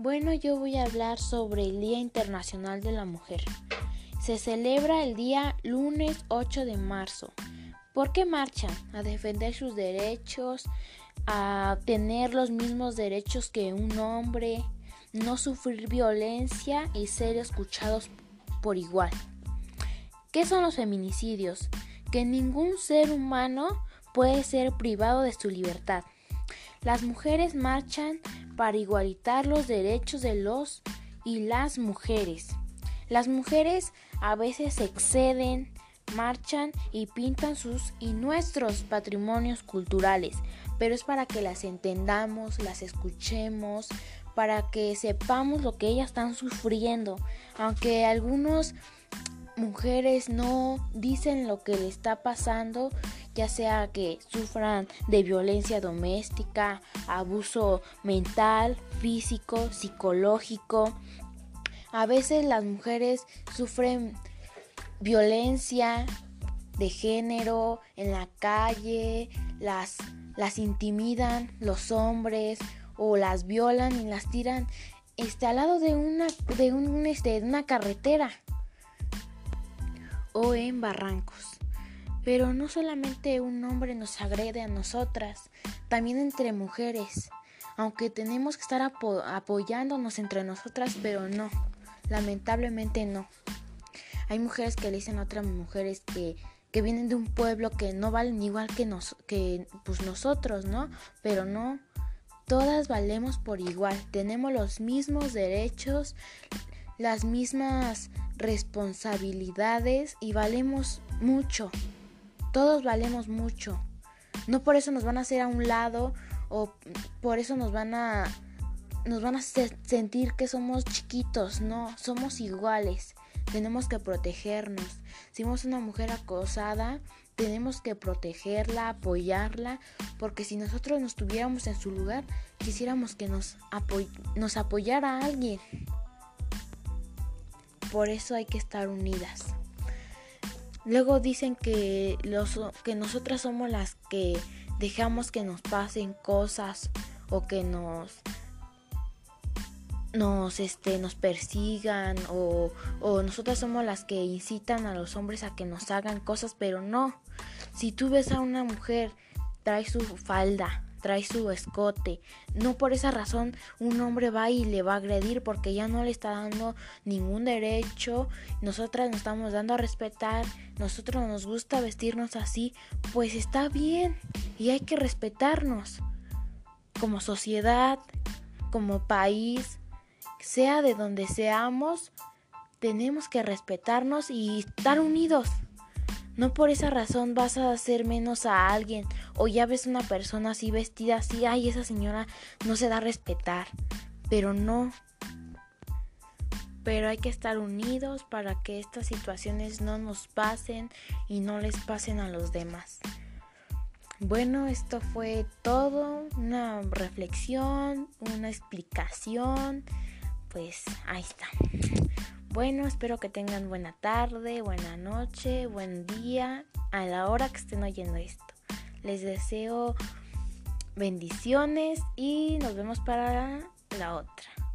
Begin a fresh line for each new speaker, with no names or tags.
Bueno, yo voy a hablar sobre el Día Internacional de la Mujer. Se celebra el día lunes 8 de marzo. ¿Por qué marchan? A defender sus derechos, a tener los mismos derechos que un hombre, no sufrir violencia y ser escuchados por igual. ¿Qué son los feminicidios? Que ningún ser humano puede ser privado de su libertad. Las mujeres marchan para igualitar los derechos de los y las mujeres. Las mujeres a veces exceden, marchan y pintan sus y nuestros patrimonios culturales, pero es para que las entendamos, las escuchemos, para que sepamos lo que ellas están sufriendo, aunque algunos mujeres no dicen lo que le está pasando, ya sea que sufran de violencia doméstica, abuso mental, físico, psicológico. A veces las mujeres sufren violencia de género en la calle, las, las intimidan los hombres o las violan y las tiran este, al lado de una, de, este, de una carretera o en barrancos. Pero no solamente un hombre nos agrede a nosotras, también entre mujeres. Aunque tenemos que estar apoyándonos entre nosotras, pero no, lamentablemente no. Hay mujeres que le dicen a otras mujeres que, que vienen de un pueblo que no valen igual que, nos, que pues nosotros, ¿no? Pero no, todas valemos por igual, tenemos los mismos derechos, las mismas responsabilidades y valemos mucho. Todos valemos mucho. No por eso nos van a hacer a un lado o por eso nos van a nos van a sentir que somos chiquitos, no, somos iguales. Tenemos que protegernos. Si somos una mujer acosada, tenemos que protegerla, apoyarla, porque si nosotros nos tuviéramos en su lugar, quisiéramos que nos, nos apoyara alguien. Por eso hay que estar unidas. Luego dicen que, los, que nosotras somos las que dejamos que nos pasen cosas o que nos nos este nos persigan o, o nosotras somos las que incitan a los hombres a que nos hagan cosas pero no. Si tú ves a una mujer trae su falda trae su escote. No por esa razón un hombre va y le va a agredir porque ya no le está dando ningún derecho. Nosotras nos estamos dando a respetar. Nosotros nos gusta vestirnos así. Pues está bien y hay que respetarnos. Como sociedad, como país, sea de donde seamos, tenemos que respetarnos y estar unidos. No por esa razón vas a hacer menos a alguien o ya ves una persona así vestida así, ay, esa señora no se da a respetar. Pero no. Pero hay que estar unidos para que estas situaciones no nos pasen y no les pasen a los demás. Bueno, esto fue todo, una reflexión, una explicación. Pues ahí está. Bueno, espero que tengan buena tarde, buena noche, buen día, a la hora que estén oyendo esto. Les deseo bendiciones y nos vemos para la otra.